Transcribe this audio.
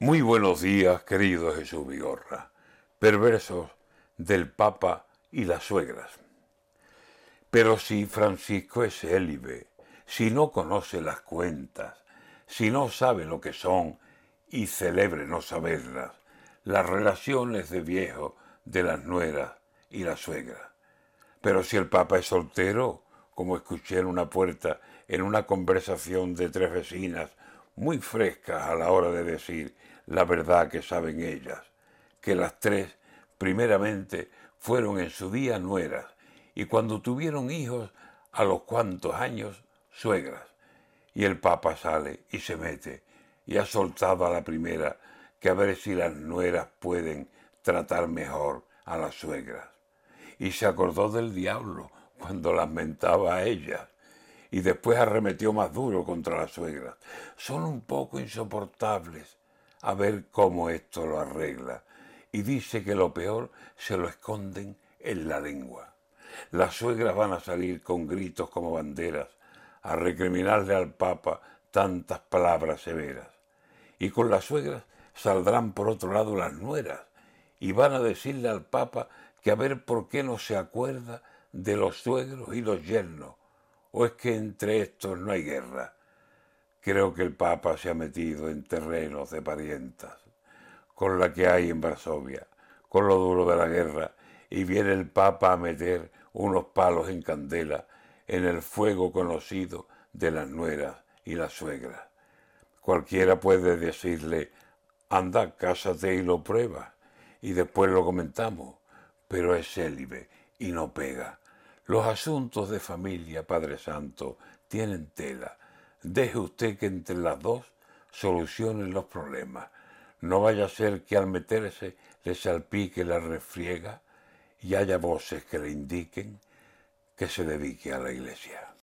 Muy buenos días, querido Jesús Vigorra, perversos del Papa y las suegras. Pero si Francisco es élibe, si no conoce las cuentas, si no sabe lo que son y celebre no saberlas, las relaciones de viejo de las nueras y la suegra. Pero si el Papa es soltero, como escuché en una puerta en una conversación de tres vecinas muy frescas a la hora de decir la verdad que saben ellas, que las tres primeramente fueron en su día nueras y cuando tuvieron hijos a los cuantos años suegras. Y el Papa sale y se mete y ha soltado a la primera que a ver si las nueras pueden tratar mejor a las suegras. Y se acordó del diablo cuando las mentaba a ellas y después arremetió más duro contra las suegras. Son un poco insoportables. A ver cómo esto lo arregla. Y dice que lo peor se lo esconden en la lengua. Las suegras van a salir con gritos como banderas a recriminarle al Papa tantas palabras severas. Y con las suegras saldrán por otro lado las nueras y van a decirle al Papa que a ver por qué no se acuerda de los suegros y los yernos ¿O es que entre estos no hay guerra? Creo que el Papa se ha metido en terrenos de parientas, con la que hay en Varsovia, con lo duro de la guerra, y viene el Papa a meter unos palos en candela en el fuego conocido de las nueras y las suegras. Cualquiera puede decirle, anda, cásate y lo prueba, y después lo comentamos, pero es célibe y no pega. Los asuntos de familia, Padre Santo, tienen tela. Deje usted que entre las dos solucionen los problemas. No vaya a ser que al meterse le salpique la refriega y haya voces que le indiquen que se dedique a la iglesia.